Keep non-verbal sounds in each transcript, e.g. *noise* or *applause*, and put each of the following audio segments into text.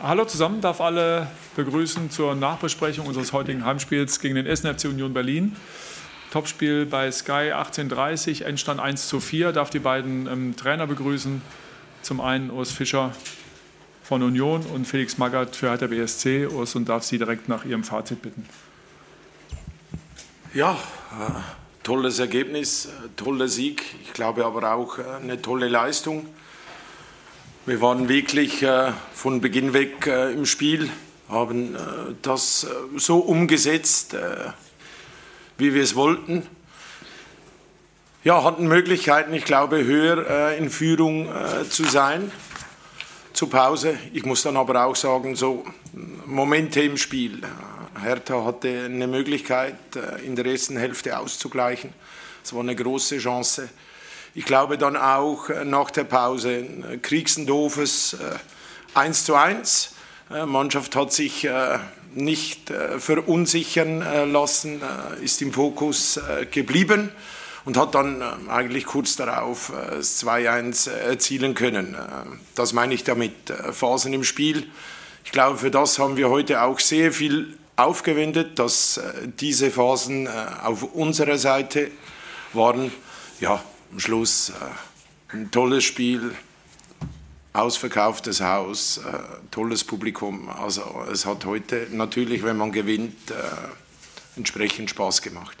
Hallo zusammen, darf alle begrüßen zur Nachbesprechung unseres heutigen Heimspiels gegen den Essen FC Union Berlin. Topspiel bei Sky 18.30 Endstand 1 zu 4. Darf die beiden ähm, Trainer begrüßen. Zum einen Urs Fischer von Union und Felix Magath für Hertha BSC. Urs und darf Sie direkt nach Ihrem Fazit bitten. Ja, äh, tolles Ergebnis, äh, toller Sieg. Ich glaube aber auch äh, eine tolle Leistung. Wir waren wirklich äh, von Beginn weg äh, im Spiel, haben äh, das so umgesetzt, wie wir es wollten. Ja, hatten Möglichkeiten, ich glaube, höher in Führung zu sein zur Pause. Ich muss dann aber auch sagen, so Momente im Spiel. Hertha hatte eine Möglichkeit, in der ersten Hälfte auszugleichen. Es war eine große Chance. Ich glaube dann auch äh, nach der Pause äh, Kriegsendorfes 1 äh, zu 1. Mannschaft hat sich nicht verunsichern lassen, ist im Fokus geblieben und hat dann eigentlich kurz darauf das 2-1 erzielen können. Das meine ich damit, Phasen im Spiel. Ich glaube, für das haben wir heute auch sehr viel aufgewendet, dass diese Phasen auf unserer Seite waren. Ja, am Schluss äh, ein tolles Spiel, ausverkauftes Haus, äh, tolles Publikum. Also es hat heute natürlich, wenn man gewinnt, äh, entsprechend Spaß gemacht.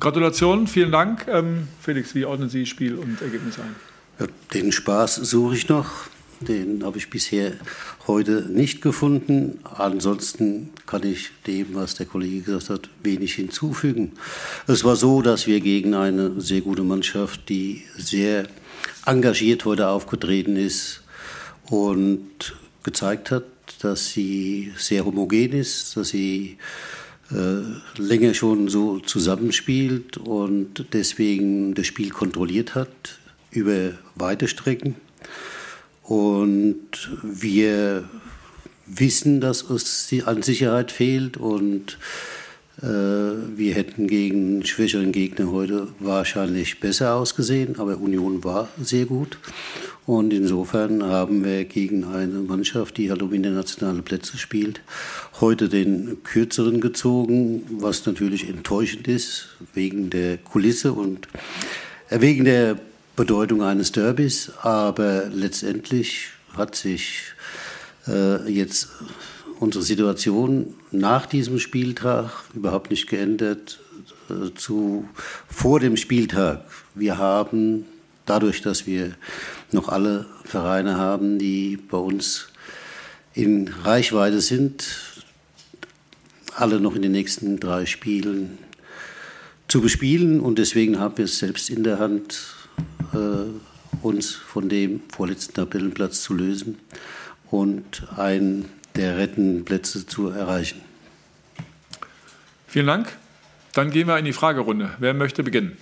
Gratulation, vielen Dank. Ähm, Felix, wie ordnen Sie Spiel und Ergebnis ein? Ja, den Spaß suche ich noch. Den habe ich bisher heute nicht gefunden. Ansonsten kann ich dem, was der Kollege gesagt hat, wenig hinzufügen. Es war so, dass wir gegen eine sehr gute Mannschaft, die sehr engagiert heute aufgetreten ist und gezeigt hat, dass sie sehr homogen ist, dass sie äh, länger schon so zusammenspielt und deswegen das Spiel kontrolliert hat über weite Strecken. Und wir wissen, dass es an Sicherheit fehlt und äh, wir hätten gegen schwächeren Gegner heute wahrscheinlich besser ausgesehen, aber Union war sehr gut. Und insofern haben wir gegen eine Mannschaft, die halt um internationale Plätze spielt, heute den kürzeren gezogen, was natürlich enttäuschend ist, wegen der Kulisse und äh, wegen der Bedeutung eines Derbys, aber letztendlich hat sich äh, jetzt unsere Situation nach diesem Spieltag überhaupt nicht geändert äh, zu vor dem Spieltag. Wir haben dadurch, dass wir noch alle Vereine haben, die bei uns in Reichweite sind, alle noch in den nächsten drei Spielen zu bespielen und deswegen haben wir es selbst in der Hand, uns von dem vorletzten Tabellenplatz zu lösen und einen der rettenden Plätze zu erreichen. Vielen Dank. Dann gehen wir in die Fragerunde. Wer möchte beginnen?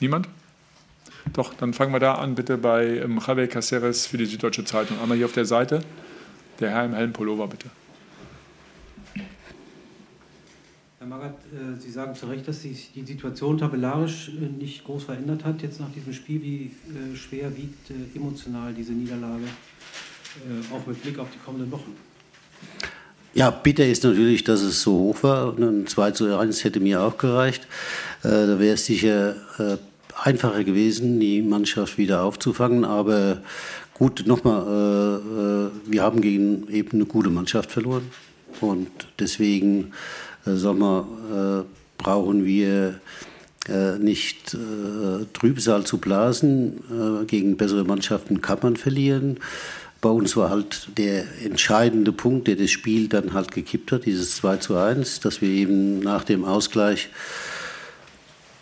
Niemand? Doch, dann fangen wir da an, bitte bei ähm, Javier Caceres für die Süddeutsche Zeitung. Einmal hier auf der Seite. Der Herr im hellen Pullover, bitte. Herr Magath, äh, Sie sagen zu Recht, dass sich die Situation tabellarisch äh, nicht groß verändert hat jetzt nach diesem Spiel. Wie äh, schwer wiegt emotional diese Niederlage, auch mit Blick auf die kommenden Wochen? Ja, bitter ist natürlich, dass es so hoch war. Ein 2 zu 1 hätte mir auch gereicht. Da wäre es sicher einfacher gewesen, die Mannschaft wieder aufzufangen. Aber gut, nochmal, wir haben gegen eben eine gute Mannschaft verloren. Und deswegen Sommer äh, brauchen wir äh, nicht Trübsal zu blasen. gegen bessere Mannschaften kann man verlieren. Bei uns war halt der entscheidende Punkt, der das Spiel dann halt gekippt hat, dieses 2 zu 1, dass wir eben nach dem Ausgleich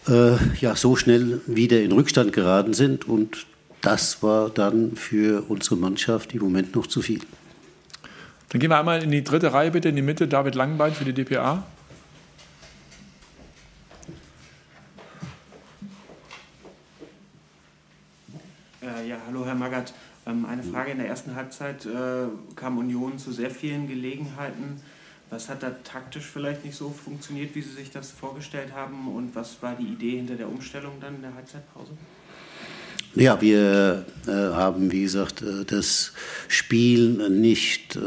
äh, ja, so schnell wieder in Rückstand geraten sind. Und das war dann für unsere Mannschaft im Moment noch zu viel. Dann gehen wir einmal in die dritte Reihe bitte, in die Mitte. David Langenbein für die DPA. Äh, ja, hallo Herr Magath. Ähm, eine Frage in der ersten Halbzeit äh, kam Union zu sehr vielen Gelegenheiten. Was hat da taktisch vielleicht nicht so funktioniert, wie Sie sich das vorgestellt haben? Und was war die Idee hinter der Umstellung dann in der Halbzeitpause? Ja, wir äh, haben, wie gesagt, äh, das Spiel nicht äh,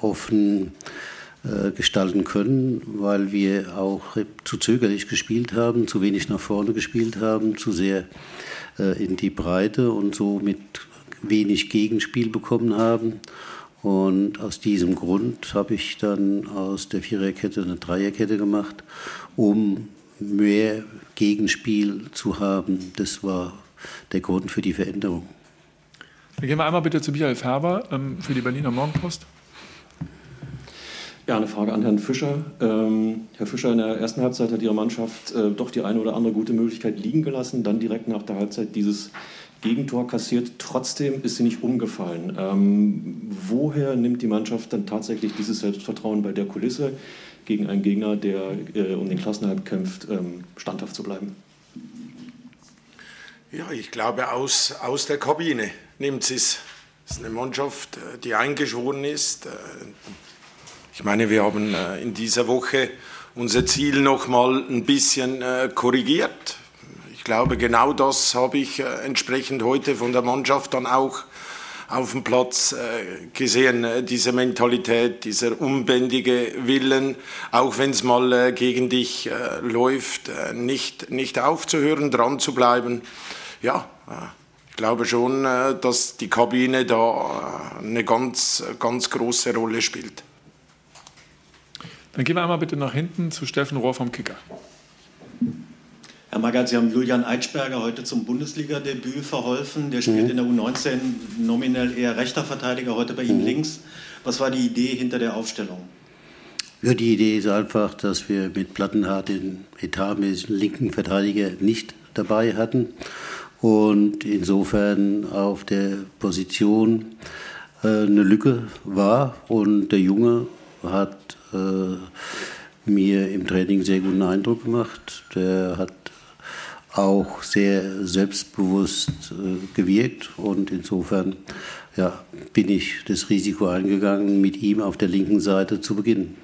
offen äh, gestalten können, weil wir auch zu zögerlich gespielt haben, zu wenig nach vorne gespielt haben, zu sehr in die Breite und so mit wenig Gegenspiel bekommen haben. Und aus diesem Grund habe ich dann aus der Viererkette eine Dreierkette gemacht, um mehr Gegenspiel zu haben. Das war der Grund für die Veränderung. Wir gehen mal einmal bitte zu Michael Färber ähm, für die Berliner Morgenpost. Ja, eine Frage an Herrn Fischer. Ähm, Herr Fischer, in der ersten Halbzeit hat Ihre Mannschaft äh, doch die eine oder andere gute Möglichkeit liegen gelassen, dann direkt nach der Halbzeit dieses Gegentor kassiert. Trotzdem ist sie nicht umgefallen. Ähm, woher nimmt die Mannschaft dann tatsächlich dieses Selbstvertrauen bei der Kulisse gegen einen Gegner, der äh, um den Klassenhalt kämpft, ähm, standhaft zu bleiben? Ja, ich glaube, aus, aus der Kabine nimmt sie es. Es ist eine Mannschaft, äh, die eingeschworen ist. Äh, ich meine, wir haben äh, in dieser Woche unser Ziel noch mal ein bisschen korrigiert. Ich glaube, genau das habe ich entsprechend heute von der Mannschaft dann auch auf dem Platz gesehen, diese Mentalität, dieser unbändige Willen, auch wenn es mal gegen dich läuft, nicht, nicht aufzuhören, dran zu bleiben ja, äh, ich glaube schon, äh, dass die Kabine da äh, eine ganz, ganz große Rolle spielt. Dann gehen wir einmal bitte nach hinten zu Steffen Rohr vom Kicker. Herr Magath, Sie haben Julian Eitschberger heute zum Bundesliga-Debüt verholfen. Der spielt mhm. in der U19 nominell eher rechter Verteidiger, heute bei Ihnen mhm. links. Was war die Idee hinter der Aufstellung? Ja, die Idee ist einfach, dass wir mit Plattenhardt den etatmäßigen linken Verteidiger nicht dabei hatten und insofern auf der Position äh, eine Lücke war und der Junge hat mir im Training sehr guten Eindruck gemacht. Der hat auch sehr selbstbewusst äh, gewirkt und insofern ja, bin ich das Risiko eingegangen, mit ihm auf der linken Seite zu beginnen.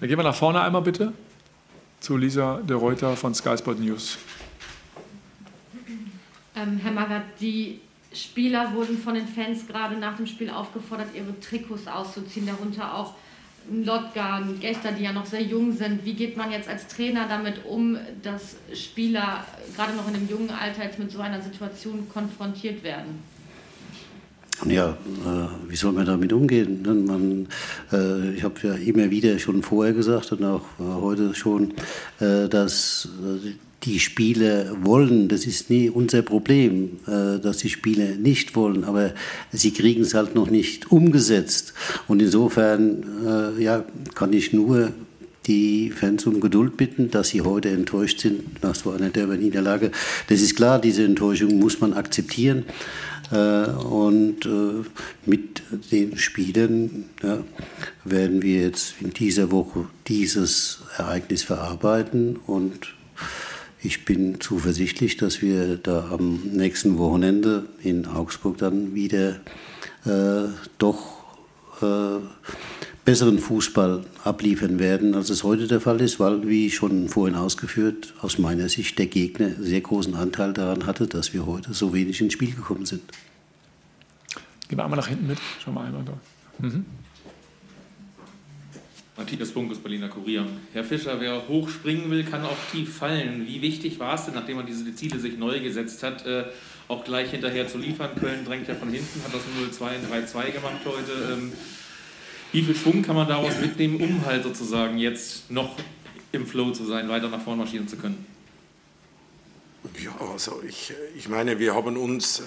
Dann gehen wir nach vorne einmal bitte zu Lisa de Reuter von Sky Sport News. Ähm, Herr Magath, die Spieler wurden von den Fans gerade nach dem Spiel aufgefordert, ihre Trikots auszuziehen, darunter auch Lotka, Gächter, die ja noch sehr jung sind. Wie geht man jetzt als Trainer damit um, dass Spieler gerade noch in dem jungen Alter jetzt mit so einer Situation konfrontiert werden? Ja, äh, wie soll man damit umgehen? Man, äh, ich habe ja immer wieder schon vorher gesagt und auch äh, heute schon, äh, dass äh, die Spieler wollen. Das ist nie unser Problem, äh, dass die Spieler nicht wollen, aber sie kriegen es halt noch nicht umgesetzt. Und insofern äh, ja, kann ich nur die Fans um Geduld bitten, dass sie heute enttäuscht sind nach so einer Derby-Niederlage. Das ist klar, diese Enttäuschung muss man akzeptieren. Äh, und mit den Spielern ja, werden wir jetzt in dieser Woche dieses Ereignis verarbeiten und ich bin zuversichtlich, dass wir da am nächsten Wochenende in Augsburg dann wieder äh, doch äh, besseren Fußball abliefern werden, als es heute der Fall ist, weil, wie schon vorhin ausgeführt, aus meiner Sicht der Gegner sehr großen Anteil daran hatte, dass wir heute so wenig ins Spiel gekommen sind. Gehen wir einmal nach hinten mit. Schau mal einmal da. Mhm. Matthias Bunkus, Berliner Kurier. Herr Fischer, wer hoch springen will, kann auch tief fallen. Wie wichtig war es denn, nachdem man diese Ziele sich neu gesetzt hat, äh, auch gleich hinterher zu liefern? Köln drängt ja von hinten, hat das 0-2 in 3-2 gemacht heute. Ähm, wie viel Schwung kann man daraus mitnehmen, um halt sozusagen jetzt noch im Flow zu sein, weiter nach vorne marschieren zu können? Ja, also ich, ich meine, wir haben uns, äh,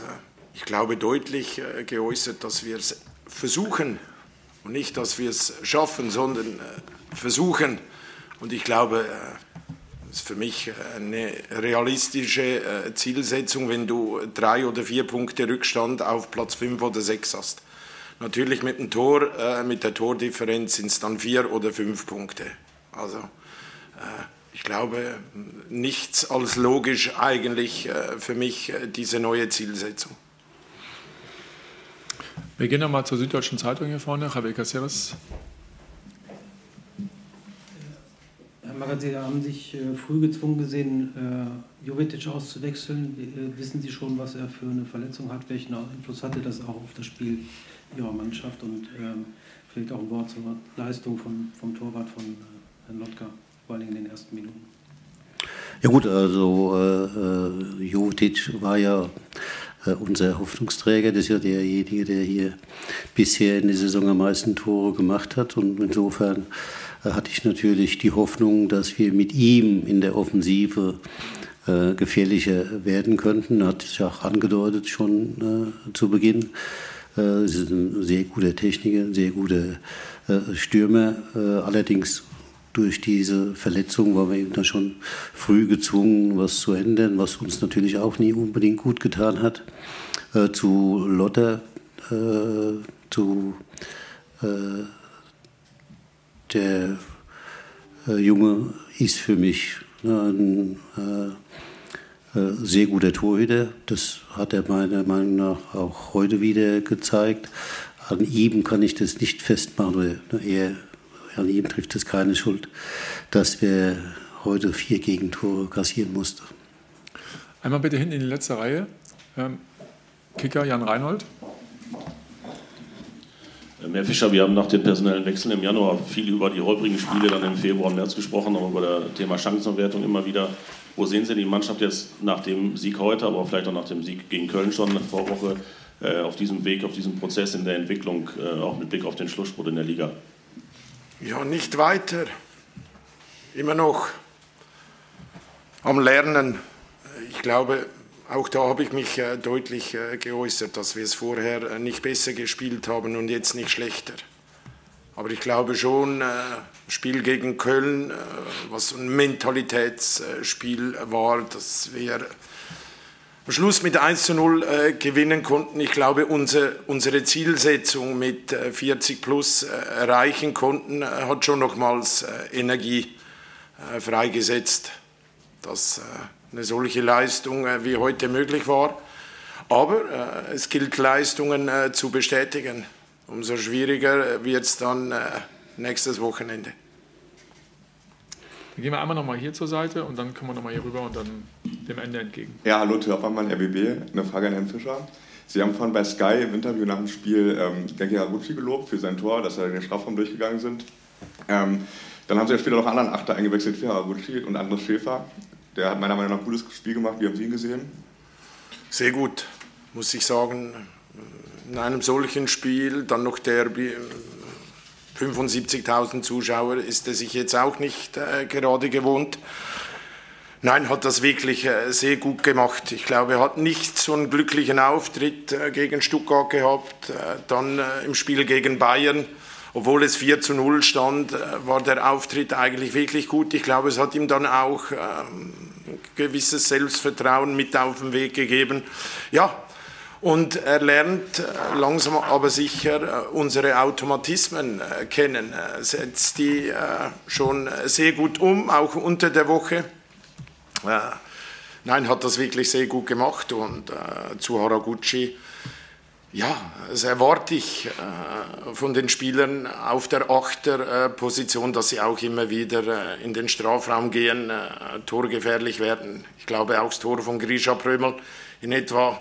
ich glaube, deutlich äh, geäußert, dass wir es versuchen und nicht, dass wir es schaffen, sondern äh, versuchen. Und ich glaube, äh, das ist für mich äh, eine realistische äh, Zielsetzung, wenn du drei oder vier Punkte Rückstand auf Platz fünf oder sechs hast. Natürlich mit dem Tor, äh, mit der Tordifferenz sind es dann vier oder fünf Punkte. Also äh, ich glaube, nichts als logisch eigentlich für mich diese neue Zielsetzung. Wir gehen nochmal zur Süddeutschen Zeitung hier vorne. Javier Caceres. Herr Magath, Sie haben sich äh, früh gezwungen gesehen, äh, Jovetic auszuwechseln. Äh, wissen Sie schon, was er für eine Verletzung hat? Welchen Einfluss hatte das auch auf das Spiel Ihrer Mannschaft? Und ähm, vielleicht auch ein Wort zur Leistung vom Torwart von Herrn Lotka, vor allem in den ersten Minuten. Ja gut, also äh, äh Jovetic war ja äh, unser Hoffnungsträger. Das ist ja derjenige, der hier bisher in der Saison am meisten Tore gemacht hat. Und insofern äh, hatte ich natürlich die Hoffnung, dass wir mit ihm in der Offensive äh, gefährlicher werden könnten. Hat sich auch angedeutet schon äh, zu Beginn. Äh, ist ein sehr guter Techniker, ein sehr guter Stürmer. Allerdings durch diese Verletzung waren wir eben dann schon früh gezwungen, was zu ändern, was uns natürlich auch nie unbedingt gut getan hat. Äh, zu Lotter, äh, zu äh, der äh, Junge ist für mich ein äh, äh, sehr guter Torhüter. Das hat er meiner Meinung nach auch heute wieder gezeigt. An ihm kann ich das nicht festmachen. Er an ihm trifft es keine Schuld, dass wir heute vier Gegentore kassieren mussten. Einmal bitte hinten in die letzte Reihe. Ähm, Kicker Jan Reinhold. Ähm, Herr Fischer, wir haben nach den personellen Wechseln im Januar viel über die holprigen Spiele dann im Februar und März gesprochen, aber über das Thema Chancenverwertung immer wieder. Wo sehen Sie die Mannschaft jetzt nach dem Sieg heute, aber vielleicht auch nach dem Sieg gegen Köln schon vor Woche äh, auf diesem Weg, auf diesem Prozess in der Entwicklung, äh, auch mit Blick auf den Schlussspurt in der Liga? Ja, nicht weiter. Immer noch am Lernen. Ich glaube, auch da habe ich mich äh, deutlich äh, geäußert, dass wir es vorher äh, nicht besser gespielt haben und jetzt nicht schlechter. Aber ich glaube schon, Spiel gegen Köln, was ein Mentalitätsspiel war, dass wir am Schluss mit 1 zu 0 äh, gewinnen konnten. Ich glaube, unser, unsere Zielsetzung mit äh, 40 plus äh, erreichen konnten, äh, hat schon nochmals äh, Energie äh, freigesetzt, dass eine solche Leistung wie heute möglich war. Aber es gilt, Leistungen zu bestätigen. Umso schwieriger wird es dann nächstes Wochenende. Dann gehen wir einmal nochmal hier zur Seite und dann kommen wir nochmal hier rüber und dann dem Ende entgegen. Ja, hallo, Törpermann, RBB. Eine Frage an Herrn Fischer. Sie haben vorhin bei Sky im Interview nach dem Spiel ähm, Genki Haraguchi gelobt für sein Tor, dass er in den Strafraum durchgegangen sind. Ähm, dann haben Sie ja später noch einen anderen Achter eingewechselt für Haraguchi und Andres Schäfer. Der hat meiner Meinung nach ein gutes Spiel gemacht. Wie haben Sie ihn gesehen? Sehr gut, muss ich sagen. In einem solchen Spiel, dann noch der 75.000 Zuschauer ist er sich jetzt auch nicht äh, gerade gewohnt. Nein, hat das wirklich äh, sehr gut gemacht. Ich glaube, er hat nicht so einen glücklichen Auftritt äh, gegen Stuttgart gehabt, äh, dann äh, im Spiel gegen Bayern. Obwohl es 4 zu 0 stand, äh, war der Auftritt eigentlich wirklich gut. Ich glaube, es hat ihm dann auch ähm, gewisses Selbstvertrauen mit auf den Weg gegeben. Ja, und er lernt äh, langsam aber sicher äh, unsere Automatismen äh, kennen, setzt die schon sehr gut um, auch unter der Woche. Nein, hat das wirklich sehr gut gemacht und zu Haraguchi, ja, das erwarte ich von den Spielern auf der Achterposition, dass sie auch immer wieder in den Strafraum gehen, torgefährlich werden. Ich glaube auch das Tor von Grisha Prömel in etwa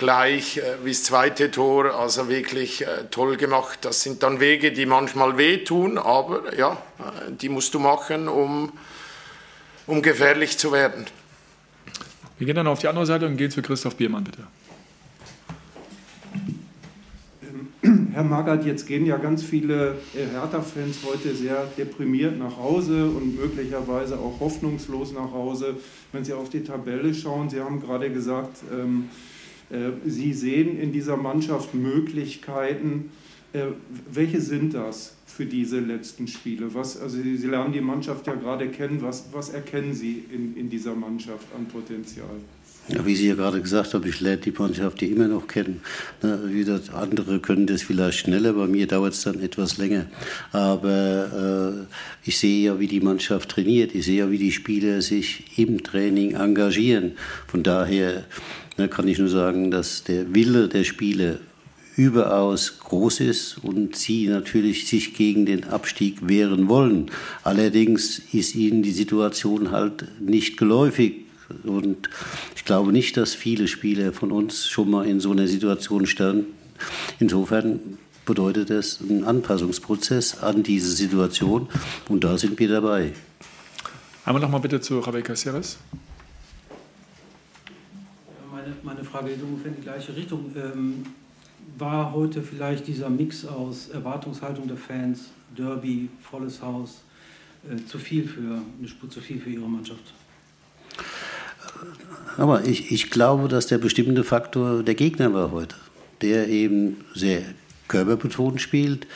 gleich äh, wie das zweite Tor, also wirklich äh, toll gemacht. Das sind dann Wege, die manchmal wehtun, aber ja, äh, die musst du machen, um, um gefährlich zu werden. Wir gehen dann auf die andere Seite und gehen zu Christoph Biermann, bitte. Herr Magath, jetzt gehen ja ganz viele Hertha-Fans heute sehr deprimiert nach Hause und möglicherweise auch hoffnungslos nach Hause, wenn Sie auf die Tabelle schauen. Sie haben gerade gesagt, ähm, äh, Sie sehen in dieser Mannschaft Möglichkeiten. Äh, welche sind das für diese letzten Spiele? Was, also Sie lernen die Mannschaft ja gerade kennen. Was, was erkennen Sie in, in dieser Mannschaft an Potenzial? Ja, wie Sie ja gerade gesagt haben, ich lerne die Mannschaft ja immer noch kennen. wie das, andere können das vielleicht schneller, bei mir dauert es dann etwas länger. Aber äh, ich sehe ja, wie die Mannschaft trainiert. Ich sehe ja, wie die Spieler sich im Training engagieren. Von daher ne, kann ich nur sagen, dass der Wille der Spieler überaus groß ist und sie natürlich sich gegen den Abstieg wehren wollen. Allerdings ist ihnen die Situation halt nicht geläufig. Und ich glaube nicht, dass viele Spieler von uns schon mal in so einer Situation standen. Insofern bedeutet es einen Anpassungsprozess an diese Situation und da sind wir dabei. Einmal noch mal bitte zu Rabel Caceres. Meine, meine Frage geht ungefähr in die gleiche Richtung. Ähm, war heute vielleicht dieser Mix aus Erwartungshaltung der Fans, Derby, volles Haus, äh, zu viel für eine Spur zu viel für Ihre Mannschaft? Aber ich, ich glaube, dass der bestimmende Faktor der Gegner war heute, der eben sehr körperbetont spielt,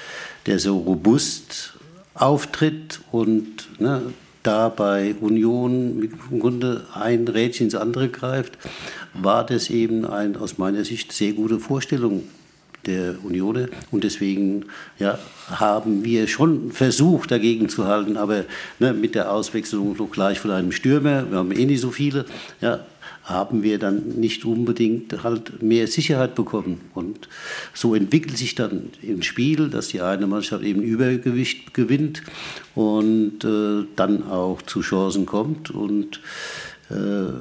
der so robust auftritt und ne, da bei Union im Grunde ein Rädchen ins andere greift, war das eben eine aus meiner Sicht sehr gute Vorstellung der Union. Und deswegen ja, haben wir schon versucht, dagegen zu halten, aber ne, mit der Auswechslung noch gleich von einem Stürmer, wir haben eh nicht so viele, ja, haben wir dann nicht unbedingt halt mehr Sicherheit bekommen. Und so entwickelt sich dann im Spiel, dass die eine Mannschaft eben Übergewicht gewinnt und äh, dann auch zu Chancen kommt. Und äh,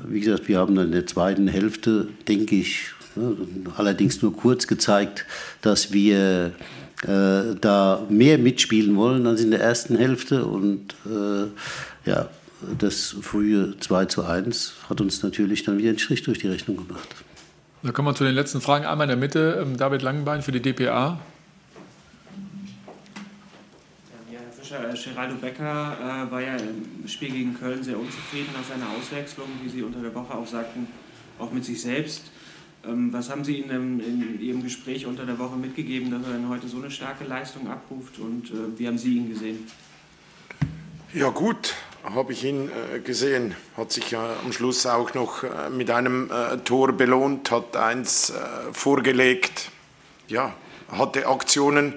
wie gesagt, wir haben dann in der zweiten Hälfte, denke ich, allerdings nur kurz gezeigt, dass wir äh, da mehr mitspielen wollen als in der ersten Hälfte. Und äh, ja, das frühe 2 zu 1 hat uns natürlich dann wieder einen Strich durch die Rechnung gemacht. Da kommen wir zu den letzten Fragen. Einmal in der Mitte, ähm, David Langenbein für die DPA. Ja, Herr Fischer, äh, Geraldo Becker äh, war ja im Spiel gegen Köln sehr unzufrieden nach seiner Auswechslung, wie Sie unter der Woche auch sagten, auch mit sich selbst. Ähm, was haben Sie ihm in Ihrem Gespräch unter der Woche mitgegeben, dass er heute so eine starke Leistung abruft und äh, wie haben Sie ihn gesehen? Ja gut, habe ich ihn äh, gesehen, hat sich ja am Schluss auch noch äh, mit einem Tor belohnt, hat eins vorgelegt, ja, hatte Aktionen,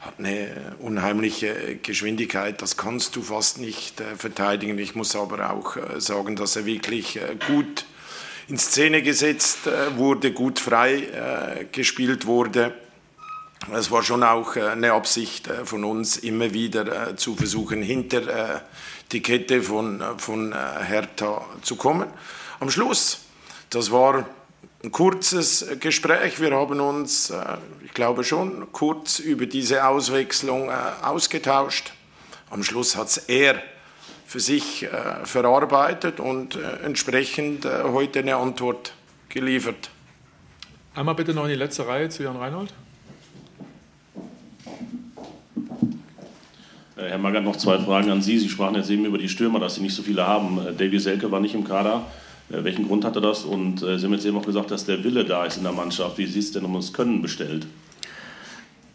hat eine unheimliche Geschwindigkeit, das kannst du fast nicht verteidigen. Ich muss aber auch sagen, dass er wirklich gut in Szene gesetzt wurde, gut frei gespielt wurde. Es war schon auch eine Absicht von uns, immer wieder zu versuchen, hinter die Kette von, von äh, Hertha zu kommen. Am Schluss, das war ein kurzes Gespräch. Wir haben uns, äh, ich glaube schon, kurz über diese Auswechslung äh, ausgetauscht. Am Schluss hat es er für sich verarbeitet und entsprechend heute eine Antwort geliefert. Einmal bitte noch in die letzte Reihe zu Jan Reinhold. Äh, Herr Magath, noch zwei Fragen an Sie. Sie sprachen jetzt eben über die Stürmer, dass Sie nicht so viele haben. Äh, Davy Selke war nicht im Kader. Äh, welchen Grund hatte das? Und Sie haben jetzt eben auch gesagt, dass der Wille da ist in der Mannschaft. Wie sieht es denn um das Können bestellt?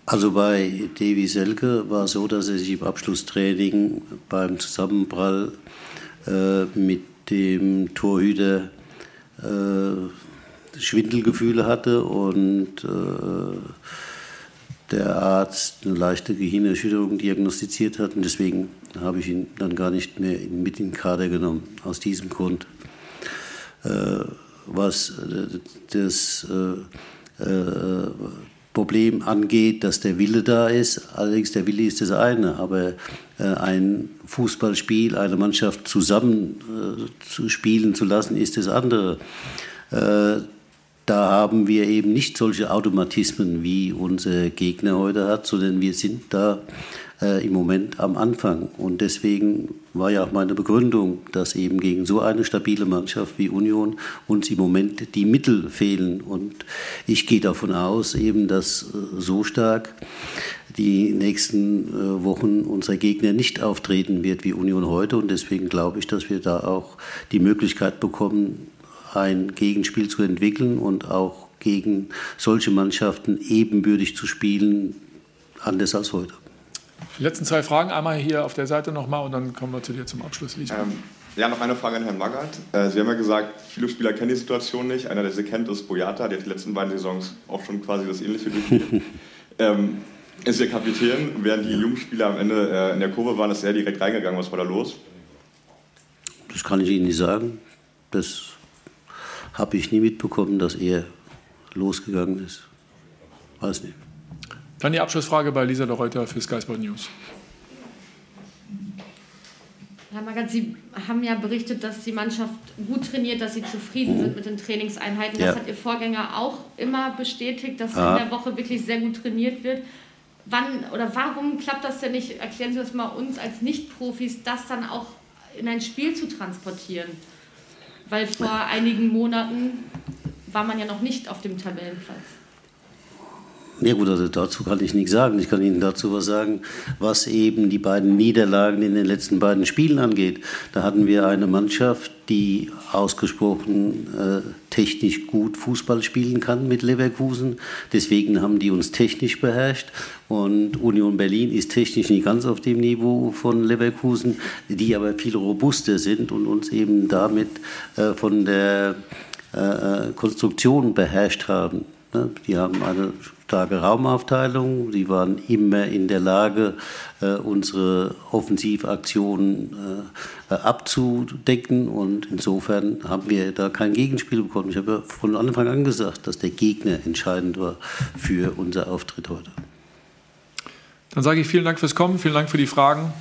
Also bei Davy Selke war es so, dass er sich im Abschlusstraining beim Zusammenprall äh, mit dem Torhüter äh, Schwindelgefühle hatte und äh, der Arzt eine leichte Gehirnerschütterung diagnostiziert hat und deswegen habe ich ihn dann gar nicht mehr mit in den Kader genommen, aus diesem Grund. Äh, was äh, das äh, Problem angeht, dass der Wille da ist, allerdings der Wille ist das eine, aber äh, ein Fußballspiel, eine Mannschaft zusammen äh, zu spielen zu lassen, ist das andere da haben wir eben nicht solche Automatismen, wie unser Gegner heute hat, sondern wir sind da äh, im Moment am Anfang. Und deswegen war ja auch meine Begründung, dass eben gegen so eine stabile Mannschaft wie Union uns im Moment die Mittel fehlen. Und ich gehe davon aus, eben, dass äh, so stark die nächsten äh, Wochen unser Gegner nicht auftreten wird wie Union heute. Und deswegen glaube ich, dass wir da auch die Möglichkeit bekommen, ein Gegenspiel zu entwickeln und auch gegen solche Mannschaften ebenbürtig zu spielen, anders als heute. Die letzten zwei Fragen, einmal hier auf der Seite nochmal und dann kommen wir zu dir zum Abschluss. Ähm, ja, noch eine Frage an Herrn Magath. Äh, Sie haben ja gesagt, viele Spieler kennen die Situation nicht. Einer, der sie kennt, ist Boyata, der hat die letzten beiden Saisons auch schon quasi das Ähnliche durchgeführt. *laughs* ähm, ist Ihr Kapitän, während die jungen Spieler am Ende äh, in der Kurve waren, ist er direkt reingegangen. Was war da los? Das kann ich Ihnen nicht sagen. Das habe ich nie mitbekommen, dass er losgegangen ist. weiß nicht. Dann die Abschlussfrage bei Lisa de Reuter für Sky Sport News. Herr Magath, Sie haben ja berichtet, dass die Mannschaft gut trainiert, dass Sie zufrieden mhm. sind mit den Trainingseinheiten. Das ja. hat Ihr Vorgänger auch immer bestätigt, dass ah. in der Woche wirklich sehr gut trainiert wird. Wann oder warum klappt das denn nicht? Erklären Sie das mal uns als Nicht-Profis, das dann auch in ein Spiel zu transportieren? Weil vor einigen Monaten war man ja noch nicht auf dem Tabellenplatz. Ja gut, also dazu kann ich nichts sagen. Ich kann Ihnen dazu was sagen, was eben die beiden Niederlagen in den letzten beiden Spielen angeht. Da hatten wir eine Mannschaft, die ausgesprochen äh, technisch gut Fußball spielen kann mit Leverkusen. Deswegen haben die uns technisch beherrscht. Und Union Berlin ist technisch nicht ganz auf dem Niveau von Leverkusen, die aber viel robuster sind und uns eben damit äh, von der äh, äh Konstruktion beherrscht haben. Ne? Die haben eine starke Raumaufteilung. Sie waren immer in der Lage, äh, unsere Offensivaktionen äh, abzudecken. Und insofern haben wir da kein Gegenspiel bekommen. Ich habe ja von Anfang an gesagt, dass der Gegner entscheidend war für unser Auftritt heute. Dann sage ich vielen Dank fürs Kommen, vielen Dank für die Fragen.